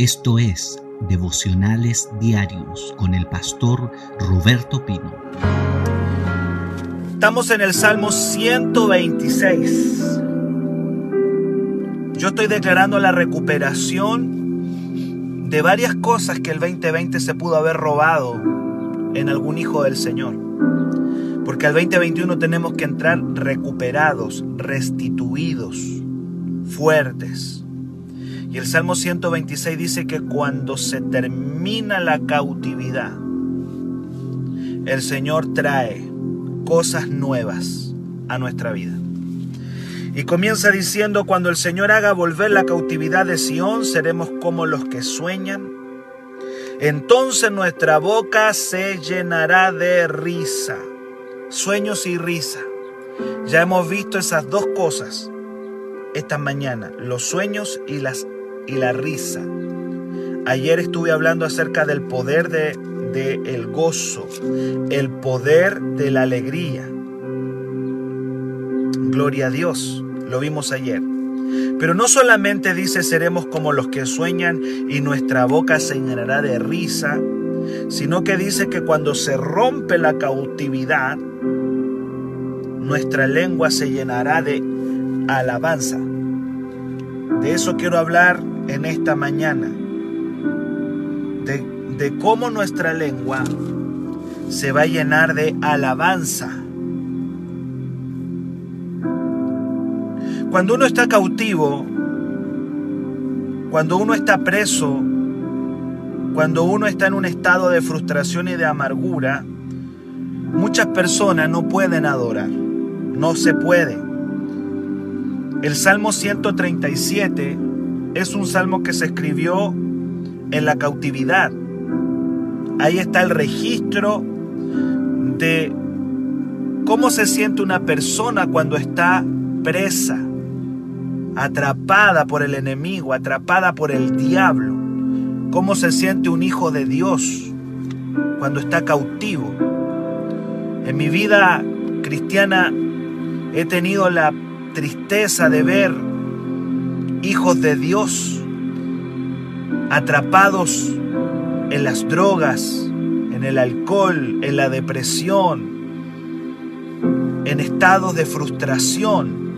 Esto es Devocionales Diarios con el pastor Roberto Pino. Estamos en el Salmo 126. Yo estoy declarando la recuperación de varias cosas que el 2020 se pudo haber robado en algún hijo del Señor. Porque al 2021 tenemos que entrar recuperados, restituidos, fuertes y el Salmo 126 dice que cuando se termina la cautividad, el Señor trae cosas nuevas a nuestra vida. Y comienza diciendo, cuando el Señor haga volver la cautividad de Sión, seremos como los que sueñan. Entonces nuestra boca se llenará de risa, sueños y risa. Ya hemos visto esas dos cosas esta mañana, los sueños y las y la risa. Ayer estuve hablando acerca del poder de, el gozo, el poder de la alegría. Gloria a Dios, lo vimos ayer. Pero no solamente dice seremos como los que sueñan y nuestra boca se llenará de risa, sino que dice que cuando se rompe la cautividad, nuestra lengua se llenará de alabanza. De eso quiero hablar en esta mañana de, cómo nuestra lengua se va a llenar de alabanza. Cuando uno está cautivo, cuando uno está preso, cuando uno está en un estado de frustración y de amargura, muchas personas no pueden adorar, no se puede. El Salmo 137 es un salmo que se escribió en la cautividad. Ahí está el registro de cómo se siente una persona cuando está presa, atrapada por el enemigo, atrapada por el diablo. Cómo se siente un hijo de Dios cuando está cautivo. En mi vida cristiana he tenido la tristeza de ver hijos de Dios, atrapados en las drogas, en el alcohol, en la depresión, en estados de frustración.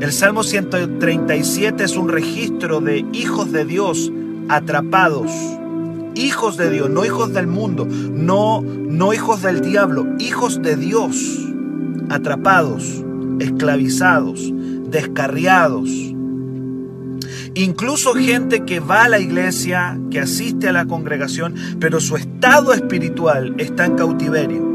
El Salmo 137 es un registro de hijos de Dios atrapados. Hijos de Dios, no hijos del mundo, no, no hijos del diablo, hijos de Dios atrapados, esclavizados, descarriados. Incluso gente que va a la iglesia, que asiste a la congregación, pero su estado espiritual está en cautiverio.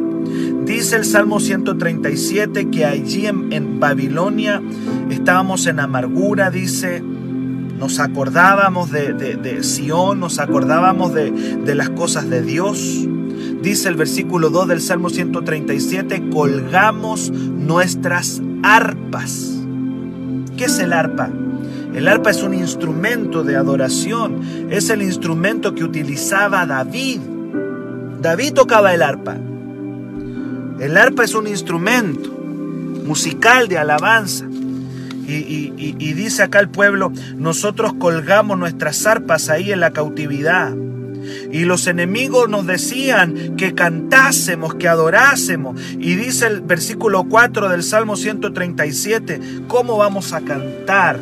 Dice el Salmo 137 que allí en, Babilonia estábamos en amargura, dice, nos acordábamos de, de, Sión, nos acordábamos de, de las cosas de Dios. Dice el versículo 2 del Salmo 137, colgamos nuestras arpas ¿Qué es el arpa? El arpa es un instrumento de adoración, es el instrumento que utilizaba David. David tocaba el arpa. El arpa es un instrumento musical de alabanza. Y, y, dice acá el pueblo, nosotros colgamos nuestras arpas ahí en la cautividad. Y los enemigos nos decían que cantásemos, que adorásemos. Y dice el versículo 4 del Salmo 137, ¿cómo vamos a cantar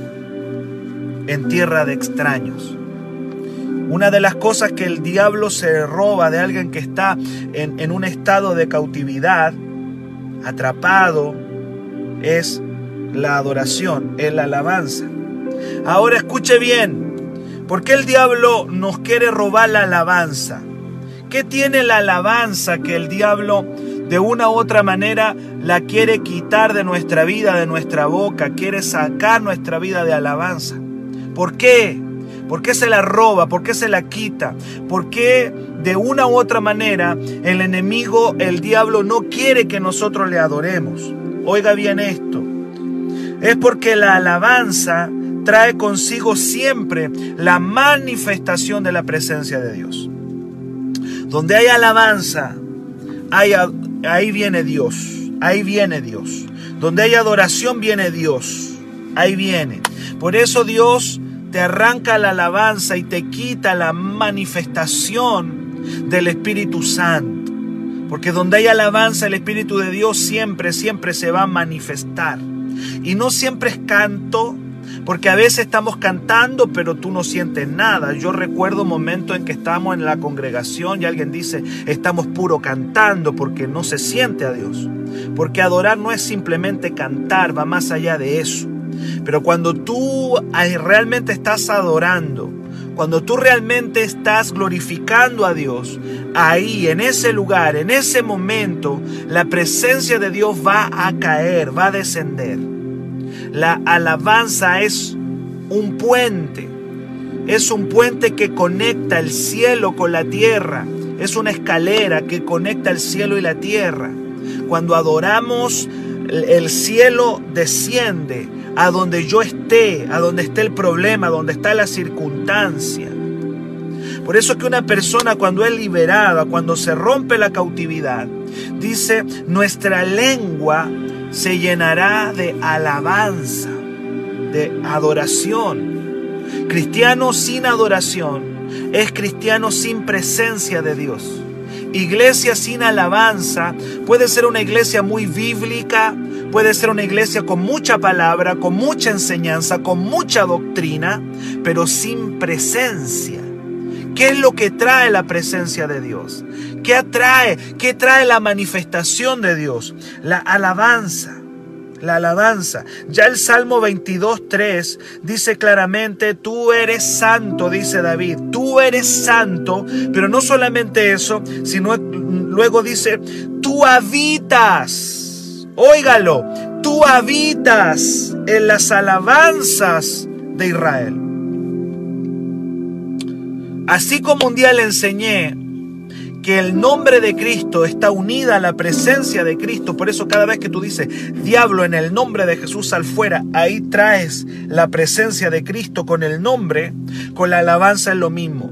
en tierra de extraños? Una de las cosas que el diablo se roba de alguien que está en, en un estado de cautividad, atrapado, es la adoración, es la alabanza. Ahora escuche bien, ¿Por qué el diablo nos quiere robar la alabanza? ¿Qué tiene la alabanza que el diablo de una u otra manera la quiere quitar de nuestra vida, de nuestra boca, quiere sacar nuestra vida de alabanza? ¿Por qué? ¿Por qué se la roba? ¿Por qué se la quita? ¿Por qué de una u otra manera el enemigo, el diablo, no quiere que nosotros le adoremos? Oiga bien esto. Es porque la alabanza trae consigo siempre la manifestación de la presencia de Dios. Donde hay alabanza, ahí viene Dios, ahí viene Dios. Donde hay adoración viene Dios, ahí viene. Por eso Dios te arranca la alabanza y te quita la manifestación del Espíritu Santo. Porque donde hay alabanza, el Espíritu de Dios siempre, siempre se va a manifestar. Y no siempre es canto, porque a veces estamos cantando, pero tú no sientes nada. Yo recuerdo momentos en que estamos en la congregación y alguien dice, estamos puro cantando, porque no se siente a Dios. Porque adorar no es simplemente cantar, va más allá de eso. Pero cuando tú realmente estás adorando, cuando tú realmente estás glorificando a Dios, ahí, en ese lugar, en ese momento, la presencia de Dios va a caer, va a descender. La alabanza es un puente, es un puente que conecta el cielo con la tierra, es una escalera que conecta el cielo y la tierra. Cuando adoramos, el cielo desciende a donde yo esté, a donde esté el problema, a donde está la circunstancia. Por eso que una persona cuando es liberada, cuando se rompe la cautividad, dice, nuestra lengua se llenará de alabanza, de adoración. Cristiano sin adoración es cristiano sin presencia de Dios. Iglesia sin alabanza puede ser una iglesia muy bíblica, puede ser una iglesia con mucha palabra, con mucha enseñanza, con mucha doctrina, pero sin presencia. ¿Qué es lo que trae la presencia de Dios? ¿Qué atrae? ¿Qué trae la manifestación de Dios? La alabanza. La alabanza. Ya el Salmo 22.3 dice claramente, tú eres santo, dice David, tú eres santo, pero no solamente eso, sino luego dice, tú habitas, óigalo, tú habitas en las alabanzas de Israel. Así como un día le enseñé que el nombre de Cristo está unida a la presencia de Cristo, por eso cada vez que tú dices, diablo, en el nombre de Jesús al fuera, ahí traes la presencia de Cristo con el nombre, con la alabanza es lo mismo.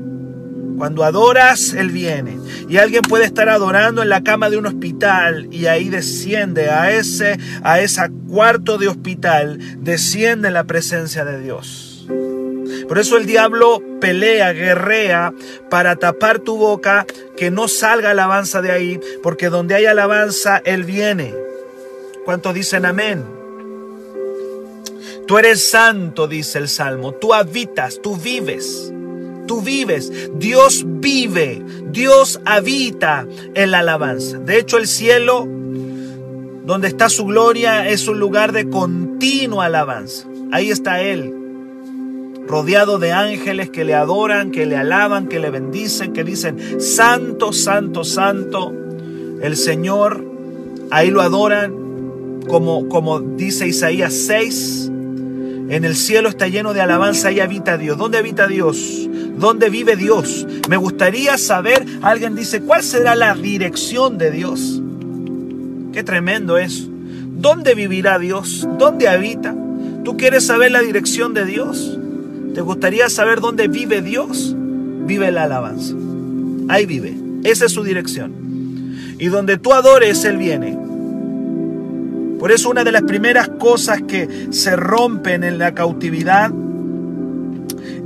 Cuando adoras, Él viene. Y alguien puede estar adorando en la cama de un hospital y ahí desciende a ese, a ese cuarto de hospital, desciende la presencia de Dios. Por eso el diablo pelea, guerrea para tapar tu boca, que no salga alabanza de ahí, porque donde hay alabanza, Él viene. ¿Cuántos dicen amén? Tú eres santo, dice el Salmo. Tú habitas, tú vives. Tú vives. Dios vive. Dios habita en la alabanza. De hecho, el cielo, donde está su gloria, es un lugar de continua alabanza. Ahí está Él rodeado de ángeles que le adoran, que le alaban, que le bendicen, que dicen, Santo, Santo, Santo, el Señor, ahí lo adoran, como, como dice Isaías 6, en el cielo está lleno de alabanza, ahí habita Dios. ¿Dónde habita Dios? ¿Dónde vive Dios? Me gustaría saber, alguien dice, ¿cuál será la dirección de Dios? Qué tremendo es. ¿Dónde vivirá Dios? ¿Dónde habita? ¿Tú quieres saber la dirección de Dios? ¿Te gustaría saber dónde vive Dios? Vive la alabanza. Ahí vive. Esa es su dirección. Y donde tú adores, Él viene. Por eso una de las primeras cosas que se rompen en la cautividad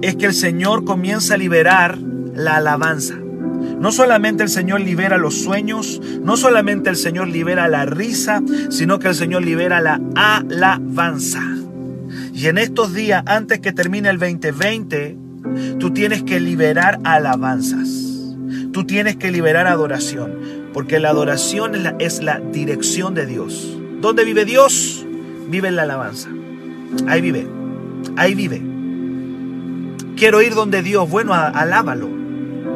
es que el Señor comienza a liberar la alabanza. No solamente el Señor libera los sueños, no solamente el Señor libera la risa, sino que el Señor libera la alabanza. Y en estos días, antes que termine el 2020, tú tienes que liberar alabanzas. Tú tienes que liberar adoración. Porque la adoración es la, dirección de Dios. ¿Dónde vive Dios? Vive en la alabanza. Ahí vive. Ahí vive. Quiero ir donde Dios. Bueno, alábalo.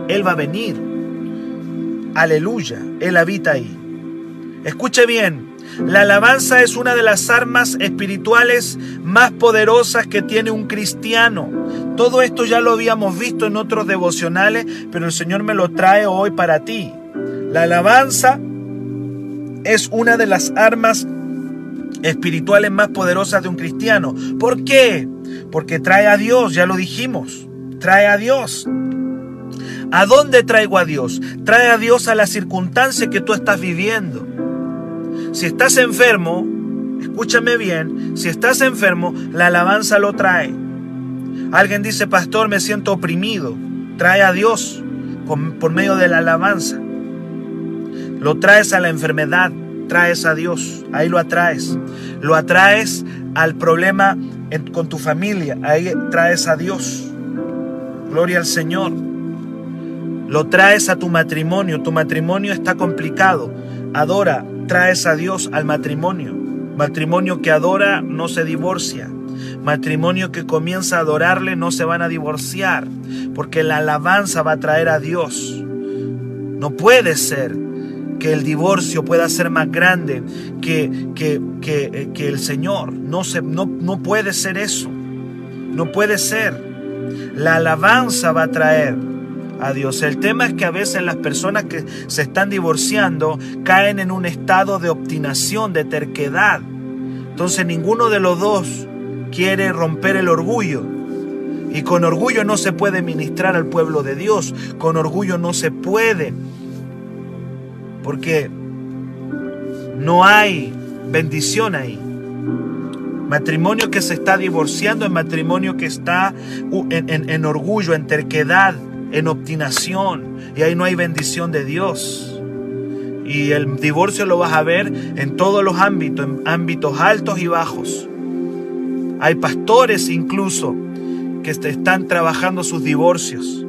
Él va a venir. Aleluya. Él habita ahí. Escuche bien. La alabanza es una de las armas espirituales más poderosas que tiene un cristiano. Todo esto ya lo habíamos visto en otros devocionales, pero el Señor me lo trae hoy para ti. La alabanza es una de las armas espirituales más poderosas de un cristiano. ¿Por qué? Porque trae a Dios, ya lo dijimos, trae a Dios. ¿A dónde traigo a Dios? Trae a Dios a la circunstancia que tú estás viviendo. Si estás enfermo, escúchame bien, si estás enfermo, la alabanza lo trae. Alguien dice, pastor, me siento oprimido. Trae a Dios por medio de la alabanza. Lo traes a la enfermedad, traes a Dios, ahí lo atraes. Lo atraes al problema con tu familia, ahí traes a Dios. Gloria al Señor. Lo traes a tu matrimonio, tu matrimonio está complicado. Adora, traes a Dios al matrimonio. Matrimonio que adora no se divorcia. Matrimonio que comienza a adorarle no se van a divorciar, porque la alabanza va a traer a Dios. No puede ser que el divorcio pueda ser más grande que, que, que, que el Señor. No, se, no, no puede ser eso. No puede ser. La alabanza va a traer Dios. El tema es que a veces las personas que se están divorciando caen en un estado de obstinación, de terquedad. Entonces ninguno de los dos quiere romper el orgullo. Y con orgullo no se puede ministrar al pueblo de Dios. Con orgullo no se puede. Porque no hay bendición ahí. Matrimonio que se está divorciando es matrimonio que está en, en orgullo, en terquedad, en obstinación. Y ahí no hay bendición de Dios. Y el divorcio lo vas a ver en todos los ámbitos, en ámbitos altos y bajos. Hay pastores incluso que están trabajando sus divorcios.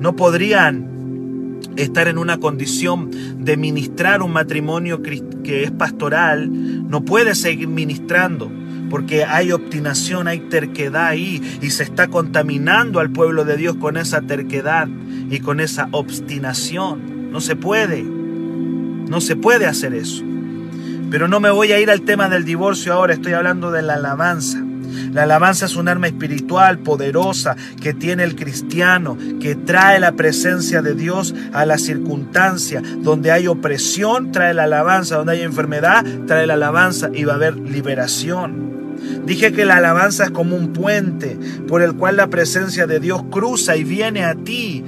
No podrían estar en una condición de ministrar un matrimonio que es pastoral. No puede seguir ministrando porque hay obstinación, hay terquedad ahí y se está contaminando al pueblo de Dios con esa terquedad y con esa obstinación. No se puede, no se puede hacer eso. Pero no me voy a ir al tema del divorcio ahora, estoy hablando de la alabanza. La alabanza es un arma espiritual poderosa que tiene el cristiano, que trae la presencia de Dios a la circunstancia. Donde hay opresión, trae la alabanza. Donde hay enfermedad, trae la alabanza y va a haber liberación. Dije que la alabanza es como un puente por el cual la presencia de Dios cruza y viene a ti.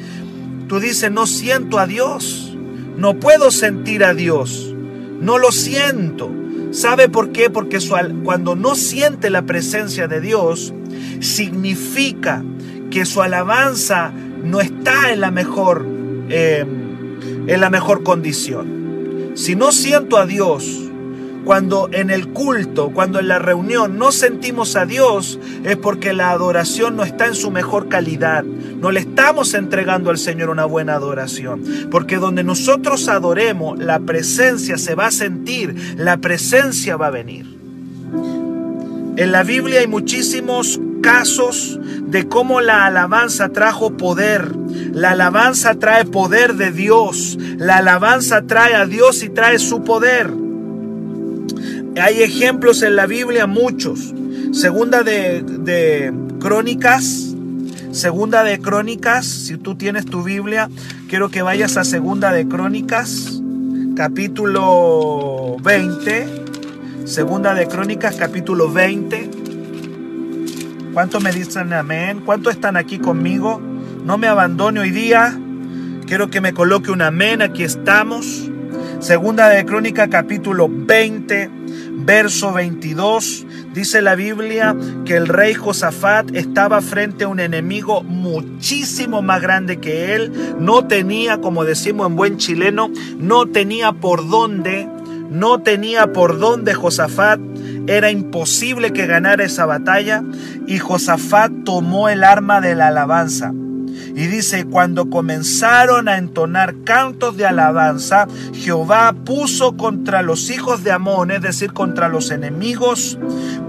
Tú dices, no siento a Dios, no puedo sentir a Dios. No lo siento. ¿Sabe por qué? Porque cuando no siente la presencia de Dios, significa que su alabanza no está en la mejor, eh, en la mejor condición. Si no siento a Dios, cuando en el culto, cuando en la reunión no sentimos a Dios, es porque la adoración no está en su mejor calidad. No le estamos entregando al Señor una buena adoración. Porque donde nosotros adoremos, la presencia se va a sentir, la presencia va a venir. En la Biblia hay muchísimos casos de cómo la alabanza trajo poder. La alabanza trae poder de Dios. La alabanza trae a Dios y trae su poder. Hay ejemplos en la Biblia, muchos. Segunda de, Crónicas, Segunda de Crónicas, si tú tienes tu Biblia, quiero que vayas a Segunda de Crónicas, capítulo 20. Segunda de Crónicas, capítulo 20. ¿Cuántos me dicen amén? ¿Cuántos están aquí conmigo? No me abandone hoy día. Quiero que me coloque un amén. Aquí estamos. Segunda de Crónica capítulo 20, verso 22. Dice la Biblia que el rey Josafat estaba frente a un enemigo muchísimo más grande que él. No tenía, como decimos en buen chileno, no tenía por dónde, no tenía por dónde Josafat. Era imposible que ganara esa batalla y Josafat tomó el arma de la alabanza. Y dice, cuando comenzaron a entonar cantos de alabanza, Jehová puso contra los hijos de Amón, es decir, contra los enemigos,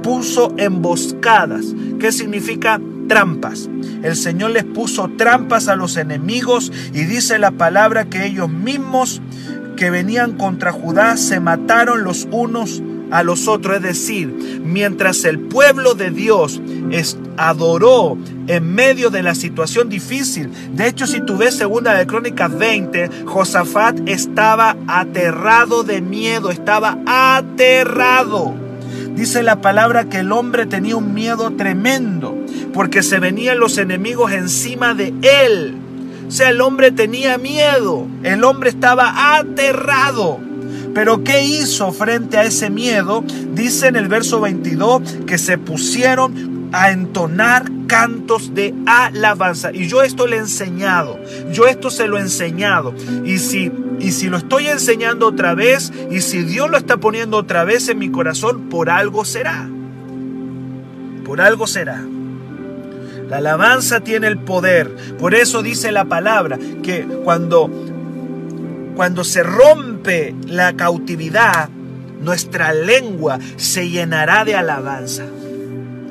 puso emboscadas. ¿Qué significa? Trampas. El Señor les puso trampas a los enemigos y dice la palabra que ellos mismos que venían contra Judá se mataron los unos a los otros. Es decir, mientras el pueblo de Dios adoró en medio de la situación difícil. De hecho, si tú ves segunda de Crónicas 20, Josafat estaba aterrado de miedo, estaba aterrado. Dice la palabra que el hombre tenía un miedo tremendo porque se venían los enemigos encima de él. O sea, el hombre tenía miedo, el hombre estaba aterrado. Pero ¿qué hizo frente a ese miedo? Dice en el verso 22 que se pusieron a entonar cantos de alabanza. Y yo esto le he enseñado, yo esto se lo he enseñado. Y si, y si lo estoy enseñando otra vez, y si Dios lo está poniendo otra vez en mi corazón, por algo será. Por algo será. La alabanza tiene el poder. Por eso dice la palabra que cuando, cuando se rompe la cautividad, nuestra lengua se llenará de alabanza.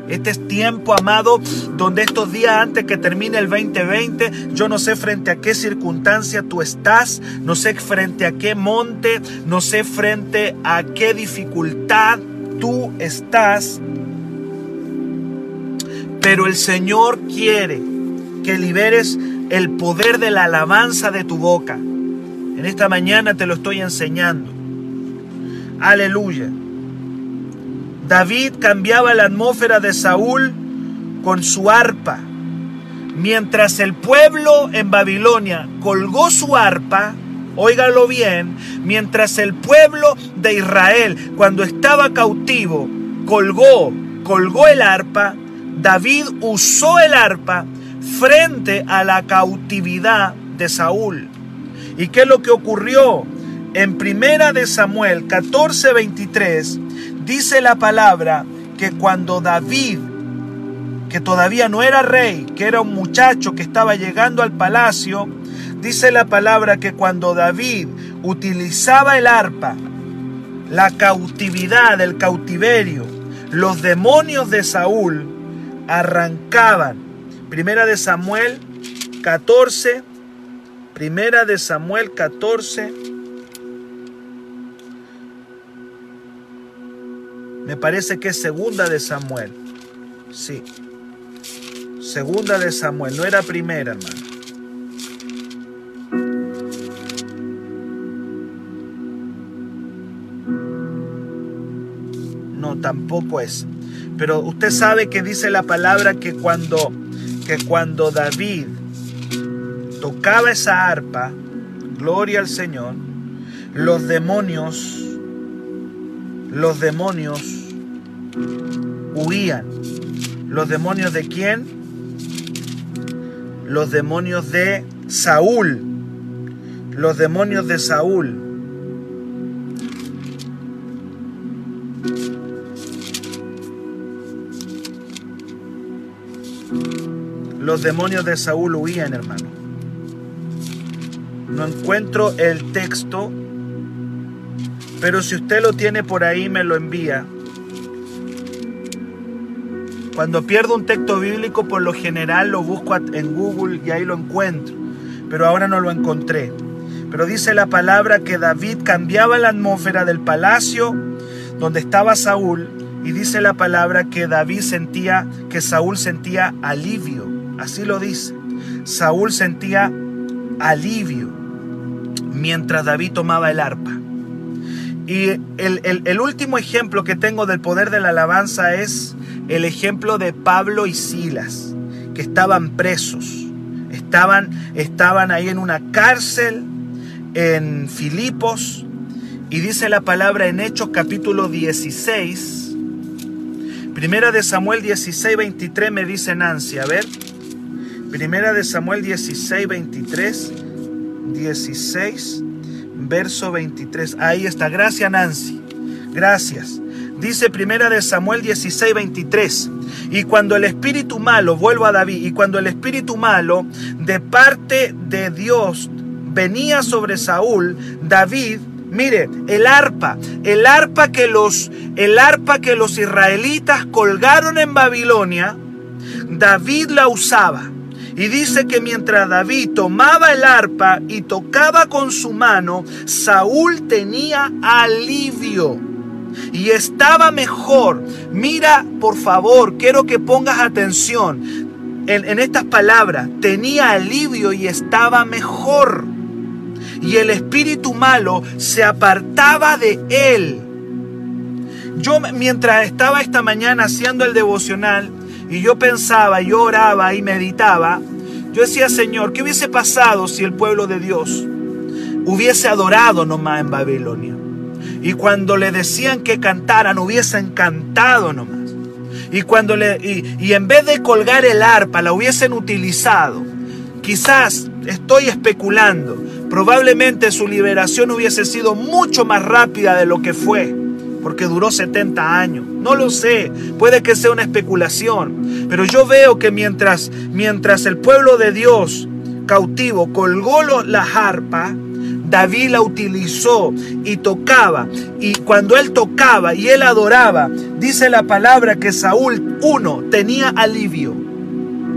Este es tiempo, amado, donde estos días antes que termine el 2020, yo no sé frente a qué circunstancia tú estás, no sé frente a qué monte, no sé frente a qué dificultad tú estás, pero el Señor quiere que liberes el poder de la alabanza de tu boca. En esta mañana te lo estoy enseñando. Aleluya. David cambiaba la atmósfera de Saúl con su arpa. Mientras el pueblo en Babilonia colgó su arpa, óigalo bien, mientras el pueblo de Israel cuando estaba cautivo colgó, colgó el arpa, David usó el arpa frente a la cautividad de Saúl. ¿Y qué es lo que ocurrió? En primera de Samuel 14:23 dice la palabra que cuando David, que todavía no era rey, que era un muchacho que estaba llegando al palacio, dice la palabra que cuando David utilizaba el arpa, la cautividad, el cautiverio, los demonios de Saúl arrancaban. Primera de Samuel 14, primera de Samuel 14, Me parece que es segunda de Samuel. Sí. Segunda de Samuel, no era primera, hermano. No, tampoco es. Pero usted sabe que dice la palabra que cuando que cuando David tocaba esa arpa, gloria al Señor, los demonios los demonios huían. ¿Los demonios de quién? Los demonios de Saúl. Los demonios de Saúl. Los demonios de Saúl huían, hermano. No encuentro el texto, pero si usted lo tiene por ahí, me lo envía. Cuando pierdo un texto bíblico, por lo general lo busco en Google y ahí lo encuentro. Pero ahora no lo encontré. Pero dice la palabra que David cambiaba la atmósfera del palacio donde estaba Saúl y dice la palabra que David sentía, que Saúl sentía alivio. Así lo dice. Saúl sentía alivio mientras David tomaba el arpa. Y el, el, último ejemplo que tengo del poder de la alabanza es el ejemplo de Pablo y Silas, que estaban presos, estaban, estaban ahí en una cárcel en Filipos, y dice la palabra en Hechos capítulo 16, Primera de Samuel 16, 23 me dice Nancy, a ver, Primera de Samuel 16, 23, 16, verso 23, ahí está, gracias Nancy, gracias. Dice primera de Samuel 16, 23. Y cuando el espíritu malo, vuelvo a David, y cuando el espíritu malo de parte de Dios venía sobre Saúl, David, mire, el arpa, el arpa que los, el arpa que los israelitas colgaron en Babilonia, David la usaba. Y dice que mientras David tomaba el arpa y tocaba con su mano, Saúl tenía alivio y estaba mejor. Mira, por favor, quiero que pongas atención en, estas palabras. Tenía alivio y estaba mejor. Y el espíritu malo se apartaba de él. Yo mientras estaba esta mañana haciendo el devocional y yo pensaba, yo oraba y meditaba, yo decía, Señor, ¿qué hubiese pasado si el pueblo de Dios hubiese adorado nomás en Babilonia? Y cuando le decían que cantaran, hubiesen cantado nomás. Y, cuando le, y, en vez de colgar el arpa, la hubiesen utilizado. Quizás estoy especulando. Probablemente su liberación hubiese sido mucho más rápida de lo que fue, porque duró 70 años. No lo sé, puede que sea una especulación, pero yo veo que mientras, mientras el pueblo de Dios cautivo colgó la arpa, David la utilizó y tocaba. Y cuando él tocaba y él adoraba, dice la palabra que Saúl, uno, tenía alivio.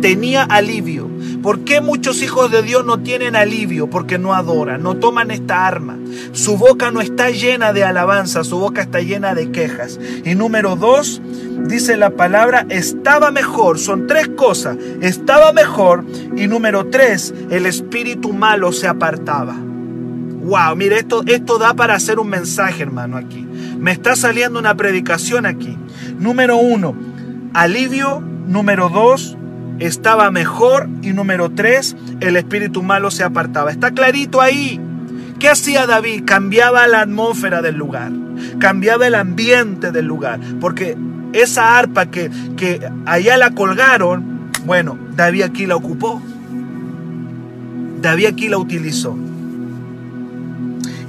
Tenía alivio. ¿Por qué muchos hijos de Dios no tienen alivio? Porque no adoran, no toman esta arma. Su boca no está llena de alabanza, su boca está llena de quejas. Y número dos, dice la palabra, estaba mejor. Son tres cosas. Estaba mejor. Y número tres, el espíritu malo se apartaba. Wow, mire, esto, esto da para hacer un mensaje, hermano, aquí. Me está saliendo una predicación aquí. Número uno, alivio. Número dos, estaba mejor. Y número tres, el espíritu malo se apartaba. Está clarito ahí. ¿Qué hacía David? Cambiaba la atmósfera del lugar. Cambiaba el ambiente del lugar. Porque esa arpa que, que allá la colgaron, bueno, David aquí la ocupó. David aquí la utilizó.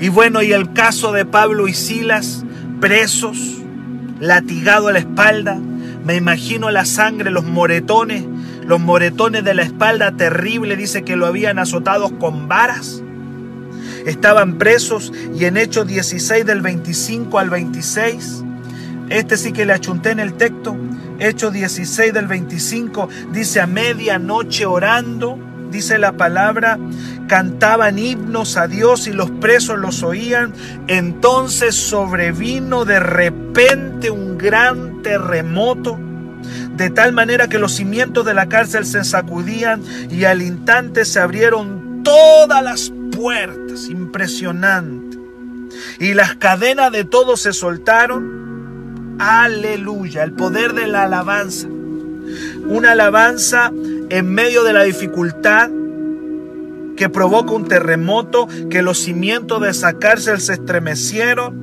Y bueno, y el caso de Pablo y Silas, presos, latigado a la espalda, me imagino la sangre, los moretones, los moretones de la espalda terrible, dice que lo habían azotado con varas. Estaban presos y en Hechos 16 del 25 al 26, este sí que le achunté en el texto, Hechos 16 del 25, dice a medianoche orando, dice la palabra, cantaban himnos a Dios y los presos los oían. Entonces sobrevino de repente un gran terremoto, de tal manera que los cimientos de la cárcel se sacudían y al instante se abrieron todas las puertas, impresionante. Y las cadenas de todos se soltaron. Aleluya, el poder de la alabanza. Una alabanza en medio de la dificultad, que provoca un terremoto, que los cimientos de esa cárcel se estremecieron.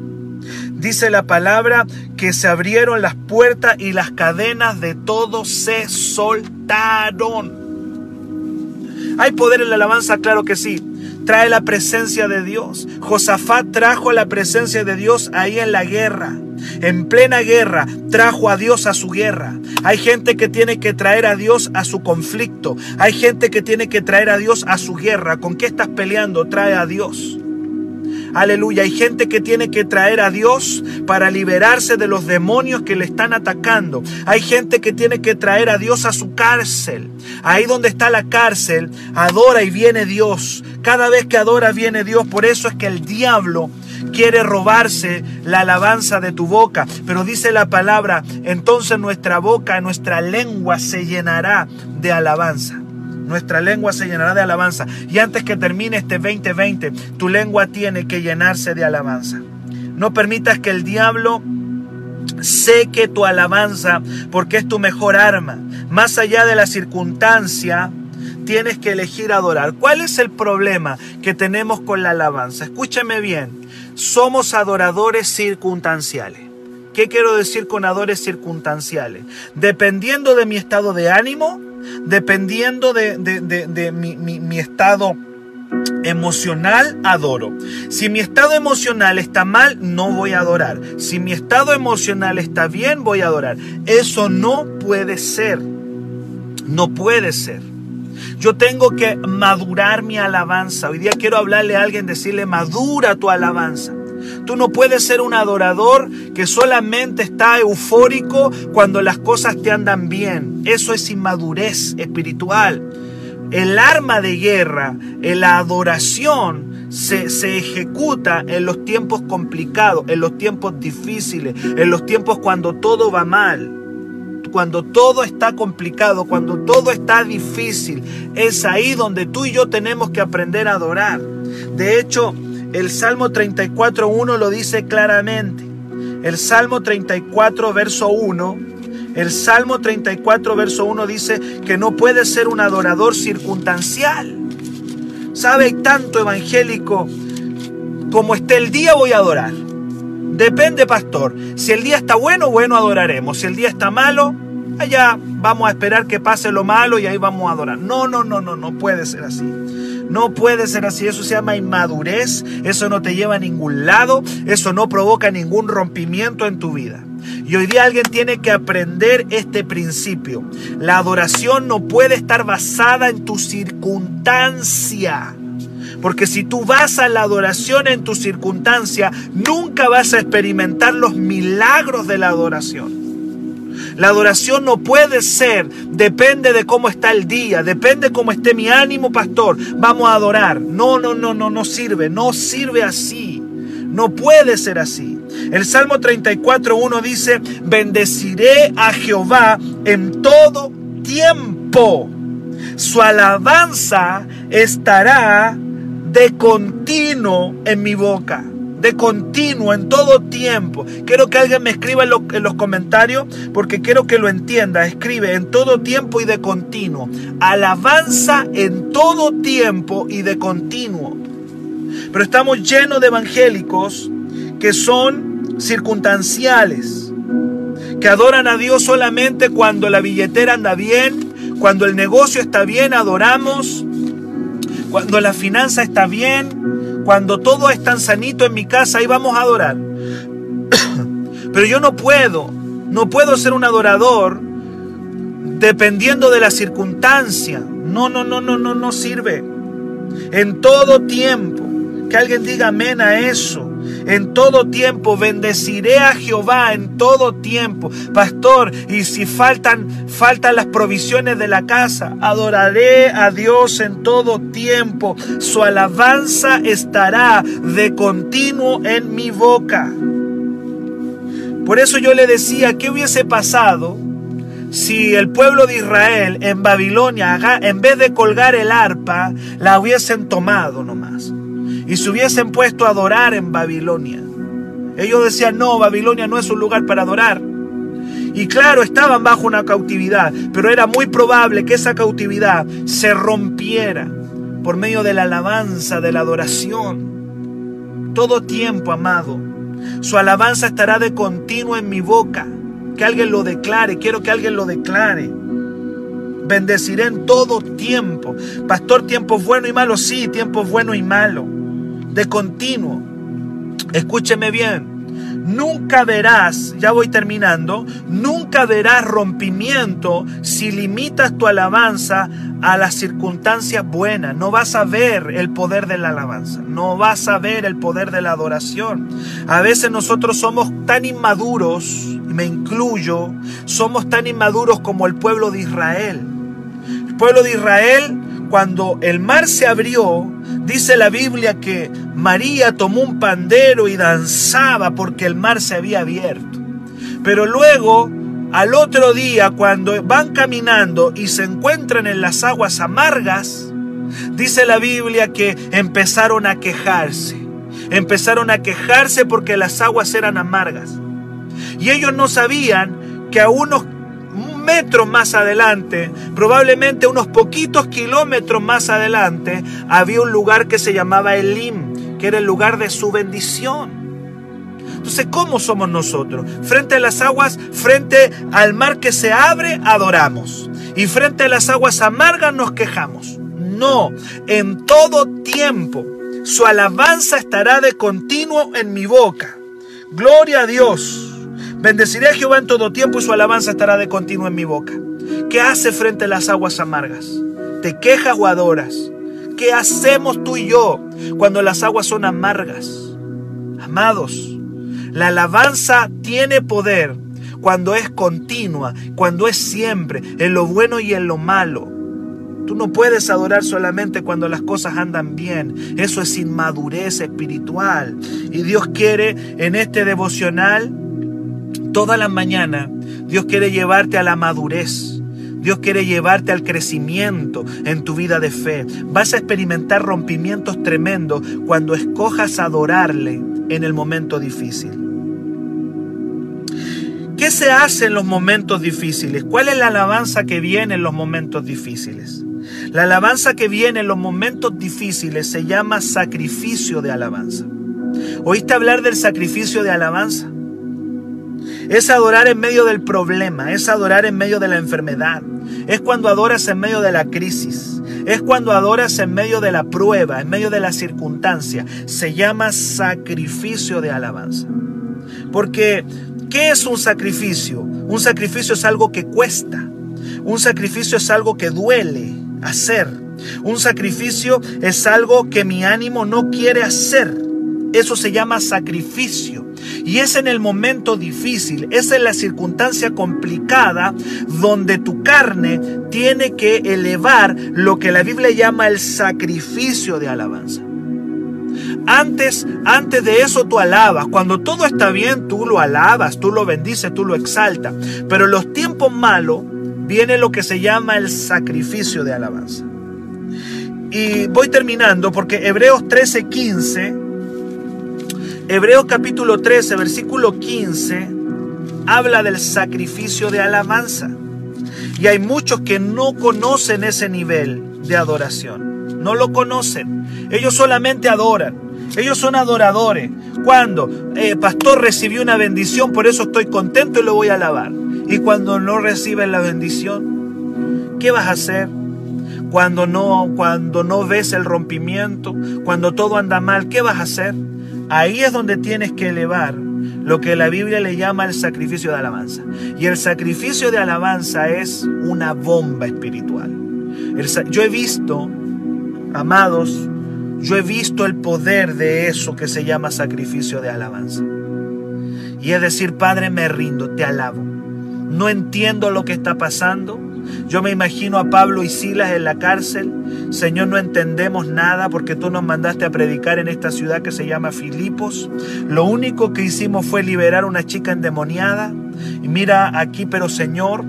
Dice la palabra que se abrieron las puertas y las cadenas de todos se soltaron. ¿Hay poder en la alabanza? Claro que sí. Trae la presencia de Dios. Josafat trajo la presencia de Dios ahí en la guerra. En plena guerra trajo a Dios a su guerra. Hay gente que tiene que traer a Dios a su conflicto. Hay gente que tiene que traer a Dios a su guerra. ¿Con qué estás peleando? Trae a Dios. Aleluya. Hay gente que tiene que traer a Dios para liberarse de los demonios que le están atacando. Hay gente que tiene que traer a Dios a su cárcel. Ahí donde está la cárcel, adora y viene Dios. Cada vez que adora viene Dios. Por eso es que el diablo quiere robarse la alabanza de tu boca. Pero dice la palabra, entonces nuestra boca, nuestra lengua se llenará de alabanza. Nuestra lengua se llenará de alabanza. Y antes que termine este 2020, tu lengua tiene que llenarse de alabanza. No permitas que el diablo seque tu alabanza porque es tu mejor arma. Más allá de la circunstancia, tienes que elegir adorar. ¿Cuál es el problema que tenemos con la alabanza? Escúchame bien somos adoradores circunstanciales. ¿Qué quiero decir con adoradores circunstanciales? Dependiendo de mi estado de ánimo, dependiendo de, mi, mi estado emocional, adoro. Si mi estado emocional está mal, no voy a adorar. Si mi estado emocional está bien, voy a adorar. Eso no puede ser. No puede ser. Yo tengo que madurar mi alabanza. Hoy día quiero hablarle a alguien, decirle, madura tu alabanza. Tú no puedes ser un adorador que solamente está eufórico cuando las cosas te andan bien. Eso es inmadurez espiritual. El arma de guerra, la adoración, se, se, ejecuta en los tiempos complicados, en los tiempos difíciles, en los tiempos cuando todo va mal cuando todo está complicado, cuando todo está difícil, es ahí donde tú y yo tenemos que aprender a adorar. De hecho, el Salmo 34.1 lo dice claramente. El Salmo 34, verso 1. El Salmo 34, verso 1 dice que no puede ser un adorador circunstancial. ¿Sabe tanto evangélico? Como esté el día voy a adorar. Depende, pastor. Si el día está bueno, bueno adoraremos. Si el día está malo, allá vamos a esperar que pase lo malo y ahí vamos a adorar. No, no, no, no, no puede ser así. No puede ser así, eso se llama inmadurez, eso no te lleva a ningún lado, eso no provoca ningún rompimiento en tu vida. Y hoy día alguien tiene que aprender este principio. La adoración no puede estar basada en tu circunstancia. Porque si tú vas a la adoración en tu circunstancia, nunca vas a experimentar los milagros de la adoración. La adoración no puede ser, depende de cómo está el día, depende cómo esté mi ánimo, pastor. Vamos a adorar. No, no, no, no, no sirve, no sirve así. No puede ser así. El Salmo 34.1 dice, bendeciré a Jehová en todo tiempo. Su alabanza estará de continuo en mi boca de continuo, en todo tiempo. Quiero que alguien me escriba en, los comentarios porque quiero que lo entienda. Escribe en todo tiempo y de continuo. Alabanza en todo tiempo y de continuo. Pero estamos llenos de evangélicos que son circunstanciales, que adoran a Dios solamente cuando la billetera anda bien, cuando el negocio está bien, adoramos, cuando la finanza está bien, cuando todo es tan sanito en mi casa, ahí vamos a adorar. Pero yo no puedo, no puedo ser un adorador dependiendo de la circunstancia. No, no, no, no, no, no sirve. En todo tiempo, que alguien diga amén a eso en todo tiempo. Bendeciré a Jehová en todo tiempo. Pastor, y si faltan, faltan las provisiones de la casa, adoraré a Dios en todo tiempo. Su alabanza estará de continuo en mi boca. Por eso yo le decía, ¿qué hubiese pasado si el pueblo de Israel en Babilonia, en vez de colgar el arpa, la hubiesen tomado nomás? y se hubiesen puesto a adorar en Babilonia. Ellos decían, no, Babilonia no es un lugar para adorar. Y claro, estaban bajo una cautividad, pero era muy probable que esa cautividad se rompiera por medio de la alabanza, de la adoración. Todo tiempo, amado. Su alabanza estará de continuo en mi boca. Que alguien lo declare, quiero que alguien lo declare. Bendeciré en todo tiempo. Pastor, tiempos buenos y malos, sí, tiempos buenos y malos de continuo. Escúcheme bien. Nunca verás, ya voy terminando, nunca verás rompimiento si limitas tu alabanza a las circunstancias buenas. No vas a ver el poder de la alabanza, no vas a ver el poder de la adoración. A veces nosotros somos tan inmaduros, me incluyo, somos tan inmaduros como el pueblo de Israel. El pueblo de Israel cuando el mar se abrió, dice la Biblia que María tomó un pandero y danzaba porque el mar se había abierto. Pero luego, al otro día, cuando van caminando y se encuentran en las aguas amargas, dice la Biblia que empezaron a quejarse. Empezaron a quejarse porque las aguas eran amargas. Y ellos no sabían que a unos metros más adelante, probablemente unos poquitos kilómetros más adelante, había un lugar que se llamaba Elim, que era el lugar de su bendición. Entonces, ¿cómo somos nosotros? Frente a las aguas, frente al mar que se abre, adoramos. Y frente a las aguas amargas nos quejamos. No, en todo tiempo su alabanza estará de continuo en mi boca. Gloria a Dios. Bendeciré a Jehová en todo tiempo y su alabanza estará de continuo en mi boca. ¿Qué hace frente a las aguas amargas? ¿Te quejas o adoras? ¿Qué hacemos tú y yo cuando las aguas son amargas? Amados, la alabanza tiene poder cuando es continua, cuando es siempre, en lo bueno y en lo malo. Tú no puedes adorar solamente cuando las cosas andan bien. Eso es inmadurez espiritual. Y Dios quiere en este devocional Toda la mañana Dios quiere llevarte a la madurez. Dios quiere llevarte al crecimiento en tu vida de fe. Vas a experimentar rompimientos tremendos cuando escojas adorarle en el momento difícil. ¿Qué se hace en los momentos difíciles? ¿Cuál es la alabanza que viene en los momentos difíciles? La alabanza que viene en los momentos difíciles se llama sacrificio de alabanza. ¿Oíste hablar del sacrificio de alabanza? Es adorar en medio del problema, es adorar en medio de la enfermedad, es cuando adoras en medio de la crisis, es cuando adoras en medio de la prueba, en medio de la circunstancia. Se llama sacrificio de alabanza. Porque, ¿qué es un sacrificio? Un sacrificio es algo que cuesta. Un sacrificio es algo que duele hacer. Un sacrificio es algo que mi ánimo no quiere hacer. Eso se llama sacrificio. Y es en el momento difícil, es en la circunstancia complicada donde tu carne tiene que elevar lo que la Biblia llama el sacrificio de alabanza. Antes, antes de eso tú alabas. Cuando todo está bien, tú lo alabas, tú lo bendices, tú lo exaltas. Pero en los tiempos malos viene lo que se llama el sacrificio de alabanza. Y voy terminando porque Hebreos 13:15, Hebreos capítulo 13, versículo 15, habla del sacrificio de alabanza. Y hay muchos que no conocen ese nivel de adoración. No lo conocen. Ellos solamente adoran. Ellos son adoradores. Cuando, eh, pastor, recibió una bendición, por eso estoy contento y lo voy a alabar. Y cuando no reciben la bendición, ¿qué vas a hacer? Cuando no, cuando no ves el rompimiento, cuando todo anda mal, ¿qué vas a hacer? Ahí es donde tienes que elevar lo que la Biblia le llama el sacrificio de alabanza. Y el sacrificio de alabanza es una bomba espiritual. yo he visto, amados, yo he visto el poder de eso que se llama sacrificio de alabanza. Y es decir, Padre, me rindo, te alabo. No entiendo lo que está pasando. Yo me imagino a Pablo y Silas en la cárcel. Señor, no entendemos nada porque tú nos mandaste a predicar en esta ciudad que se llama Filipos. Lo único que hicimos fue liberar a una chica endemoniada. Y mira aquí, pero Señor,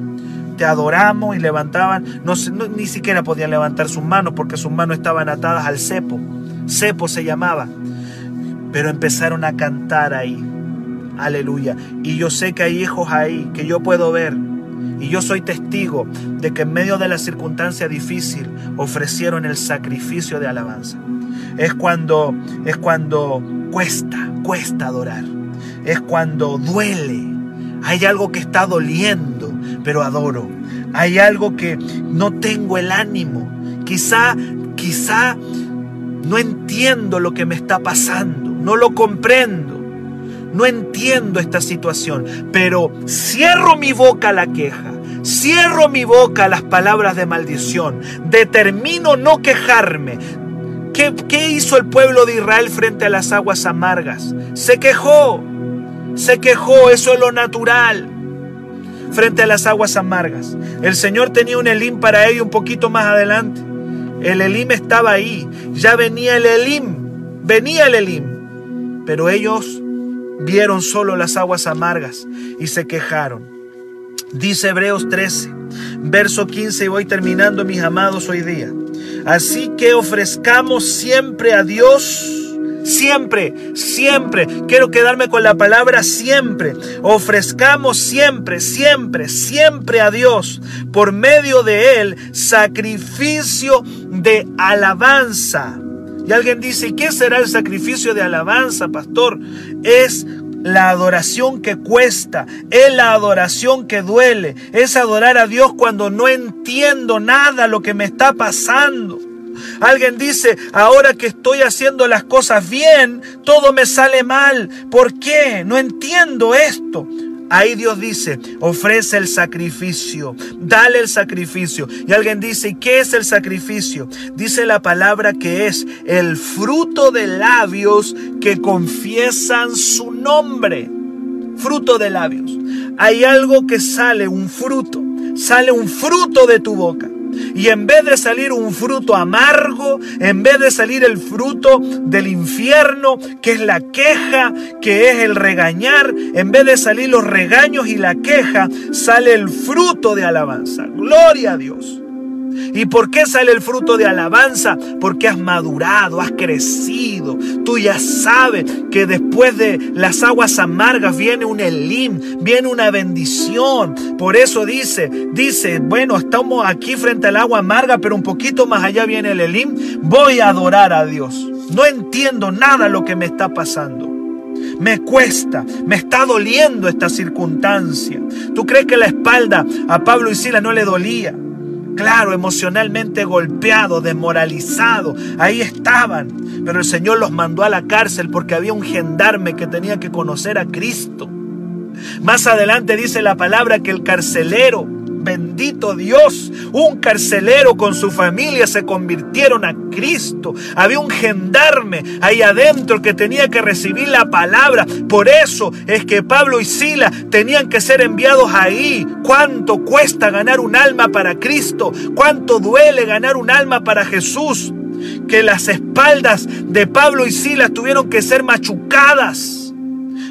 te adoramos y levantaban, no, ni siquiera podían levantar sus manos porque sus manos estaban atadas al cepo. Cepo se llamaba. Pero empezaron a cantar ahí. Aleluya. Y yo sé que hay hijos ahí que yo puedo ver. Y yo soy testigo de que en medio de la circunstancia difícil ofrecieron el sacrificio de alabanza. Es cuando es cuando cuesta, cuesta adorar. Es cuando duele. Hay algo que está doliendo, pero adoro. Hay algo que no tengo el ánimo. Quizá, quizá no entiendo lo que me está pasando, no lo comprendo, no entiendo esta situación, pero cierro mi boca a la queja, cierro mi boca a las palabras de maldición, determino no quejarme. ¿Qué, ¿Qué hizo el pueblo de Israel frente a las aguas amargas? Se quejó, se quejó, eso es lo natural frente a las aguas amargas. El Señor tenía un Elim para ello un poquito más adelante. El Elim estaba ahí. Ya venía el Elim. Venía el Elim. Pero ellos vieron solo las aguas amargas y se quejaron. Dice Hebreos 13, verso 15, y voy terminando mis amados hoy día. Así que ofrezcamos siempre a Dios Siempre, siempre. Quiero quedarme con la palabra siempre. Ofrezcamos siempre, siempre, siempre a Dios por medio de Él sacrificio de alabanza. Y alguien dice, ¿qué será el sacrificio de alabanza, pastor? Es la adoración que cuesta, es la adoración que duele, es adorar a Dios cuando no entiendo nada lo que me está pasando. Alguien dice, ahora que estoy haciendo las cosas bien, todo me sale mal. ¿Por qué? No entiendo esto. Ahí Dios dice, ofrece el sacrificio, dale el sacrificio. Y alguien dice, ¿qué es el sacrificio? Dice la palabra que es el fruto de labios que confiesan su nombre. Fruto de labios. Hay algo que sale, un fruto. Sale un fruto de tu boca. Y en vez de salir un fruto amargo, en vez de salir el fruto del infierno, que es la queja, que es el regañar, en vez de salir los regaños y la queja, sale el fruto de alabanza. Gloria a Dios. ¿Y por qué sale el fruto de alabanza? Porque has madurado, has crecido. Tú ya sabes que después de las aguas amargas viene un elim, viene una bendición. Por eso dice, dice, bueno, estamos aquí frente al agua amarga, pero un poquito más allá viene el elim. Voy a adorar a Dios. No entiendo nada lo que me está pasando. me cuesta, me está doliendo esta circunstancia. ¿Tú crees que la espalda a Pablo y Sila no le dolía? Claro, emocionalmente golpeado, desmoralizado, ahí estaban. Pero el Señor los mandó a la cárcel porque había un gendarme que tenía que conocer a Cristo. Más adelante dice la palabra que el carcelero Bendito Dios, un carcelero con su familia se convirtieron a Cristo. Había un gendarme ahí adentro que tenía que recibir la palabra. Por eso es que Pablo y Sila tenían que ser enviados ahí. ¿Cuánto cuesta ganar un alma para Cristo? ¿Cuánto duele ganar un alma para Jesús? Que las espaldas de Pablo y Sila tuvieron que ser machucadas.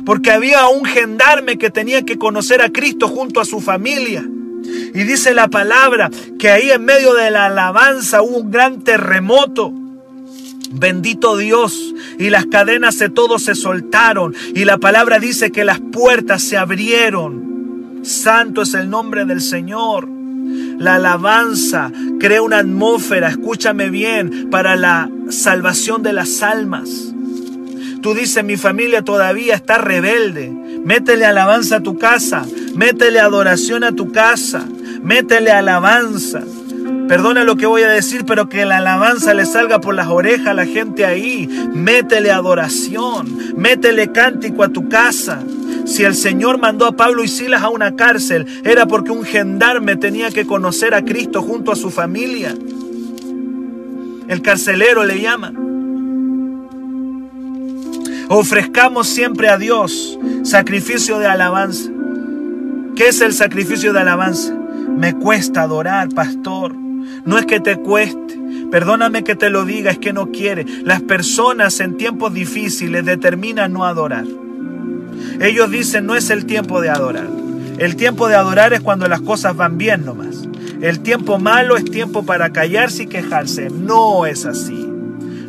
Porque había un gendarme que tenía que conocer a Cristo junto a su familia. Y dice la palabra que ahí en medio de la alabanza hubo un gran terremoto. Bendito Dios. Y las cadenas de todos se soltaron. Y la palabra dice que las puertas se abrieron. Santo es el nombre del Señor. La alabanza crea una atmósfera, escúchame bien, para la salvación de las almas. Tú dices, mi familia todavía está rebelde. Métele alabanza a tu casa. Métele adoración a tu casa. Métele alabanza. Perdona lo que voy a decir, pero que la alabanza le salga por las orejas a la gente ahí. Métele adoración. Métele cántico a tu casa. Si el Señor mandó a Pablo y Silas a una cárcel, era porque un gendarme tenía que conocer a Cristo junto a su familia. El carcelero le llama. Ofrezcamos siempre a Dios sacrificio de alabanza. ¿Qué es el sacrificio de alabanza? Me cuesta adorar, pastor. No es que te cueste. Perdóname que te lo diga, es que no quiere. Las personas en tiempos difíciles determinan no adorar. Ellos dicen no es el tiempo de adorar. El tiempo de adorar es cuando las cosas van bien nomás. El tiempo malo es tiempo para callarse y quejarse. No es así.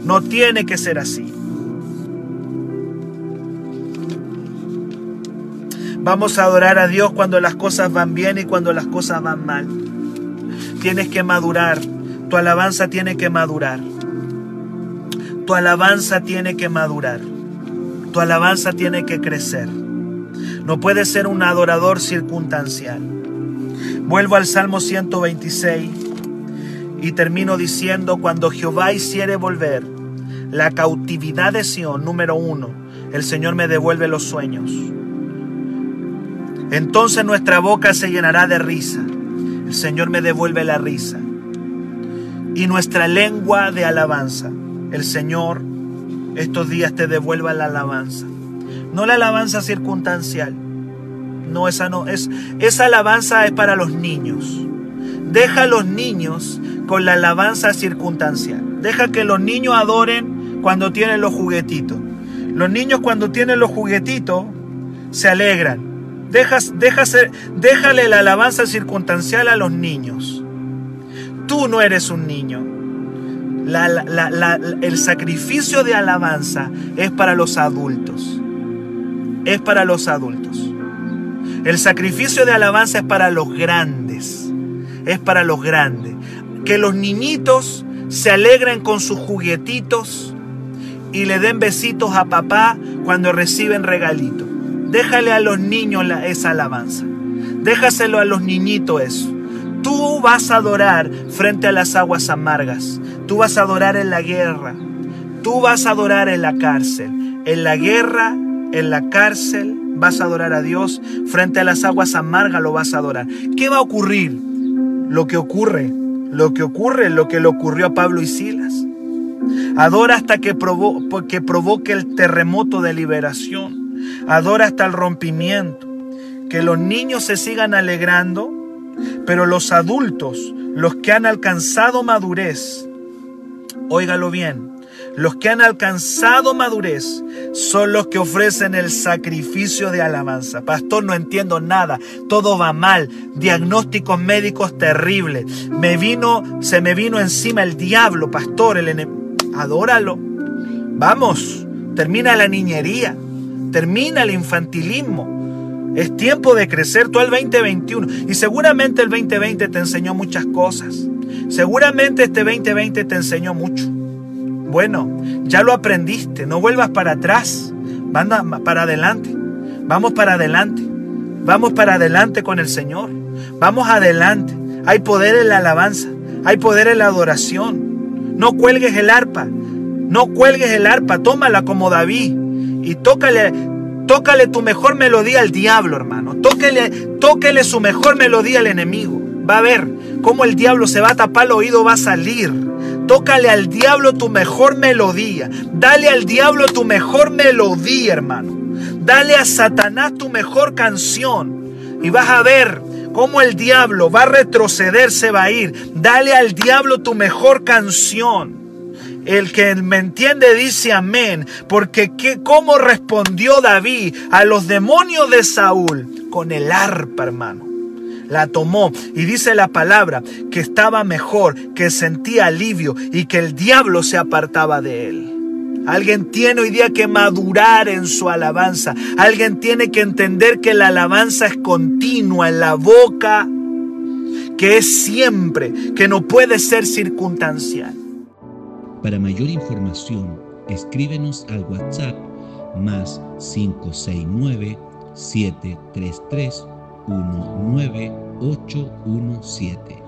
No tiene que ser así. Vamos a adorar a Dios cuando las cosas van bien y cuando las cosas van mal. Tienes que madurar. Tu alabanza tiene que madurar. Tu alabanza tiene que madurar. Tu alabanza tiene que crecer. No puedes ser un adorador circunstancial. Vuelvo al Salmo 126 y termino diciendo, cuando Jehová hiciere volver la cautividad de Sión, número uno, el Señor me devuelve los sueños. Entonces nuestra boca se llenará de risa. El Señor me devuelve la risa. Y nuestra lengua de alabanza. El Señor estos días te devuelva la alabanza. No la alabanza circunstancial. No, esa no. Es, esa alabanza es para los niños. Deja a los niños con la alabanza circunstancial. Deja que los niños adoren cuando tienen los juguetitos. Los niños cuando tienen los juguetitos se alegran Dejas, déjale la alabanza circunstancial a los niños. Tú no eres un niño. el sacrificio de alabanza es para los adultos. Es para los adultos. El sacrificio de alabanza es para los grandes. Es para los grandes. Que los niñitos se alegren con sus juguetitos y le den besitos a papá cuando reciben regalitos. Déjale a los niños esa alabanza. Déjaselo a los niñitos eso. Tú vas a adorar frente a las aguas amargas. Tú vas a adorar en la guerra. Tú vas a adorar en la cárcel. En la guerra, en la cárcel, vas a adorar a Dios. Frente a las aguas amargas lo vas a adorar. ¿Qué va a ocurrir? Lo que ocurre. Lo que ocurre, lo que le ocurrió a Pablo y Silas. Adora hasta que, que provoque el terremoto de liberación. Adora hasta el rompimiento. Que los niños se sigan alegrando, pero los adultos, los que han alcanzado madurez, óigalo bien, los que han alcanzado madurez son los que ofrecen el sacrificio de alabanza. Pastor, no entiendo nada. Todo va mal. Diagnósticos médicos terribles. Me vino, se me vino encima el diablo, pastor, el Adóralo. Vamos, termina la niñería. Termina el infantilismo. Es tiempo de crecer tú el 2021. Y seguramente el 2020 te enseñó muchas cosas. Seguramente este 2020 te enseñó mucho. Bueno, ya lo aprendiste. No vuelvas para atrás. Manda para adelante. Vamos para adelante. Vamos para adelante con el Señor. Vamos adelante. Hay poder en la alabanza. Hay poder en la adoración. No cuelgues el arpa. No cuelgues el arpa. Tómala como David. Y tócale, tócale tu mejor melodía al diablo, hermano. Tóquele, tóquele su mejor melodía al enemigo. Va a ver cómo el diablo se va a tapar el oído, va a salir. Tócale al diablo tu mejor melodía. Dale al diablo tu mejor melodía, hermano. Dale a Satanás tu mejor canción. Y vas a ver cómo el diablo va a retroceder, se va a ir. Dale al diablo tu mejor canción. El que me entiende dice amén, porque ¿qué, ¿cómo respondió David a los demonios de Saúl? Con el arpa, hermano. La tomó y dice la palabra que estaba mejor, que sentía alivio y que el diablo se apartaba de él. Alguien tiene hoy día que madurar en su alabanza. Alguien tiene que entender que la alabanza es continua en la boca, que es siempre, que no puede ser circunstancial. Para mayor información, escríbenos al WhatsApp más 569 733 19817.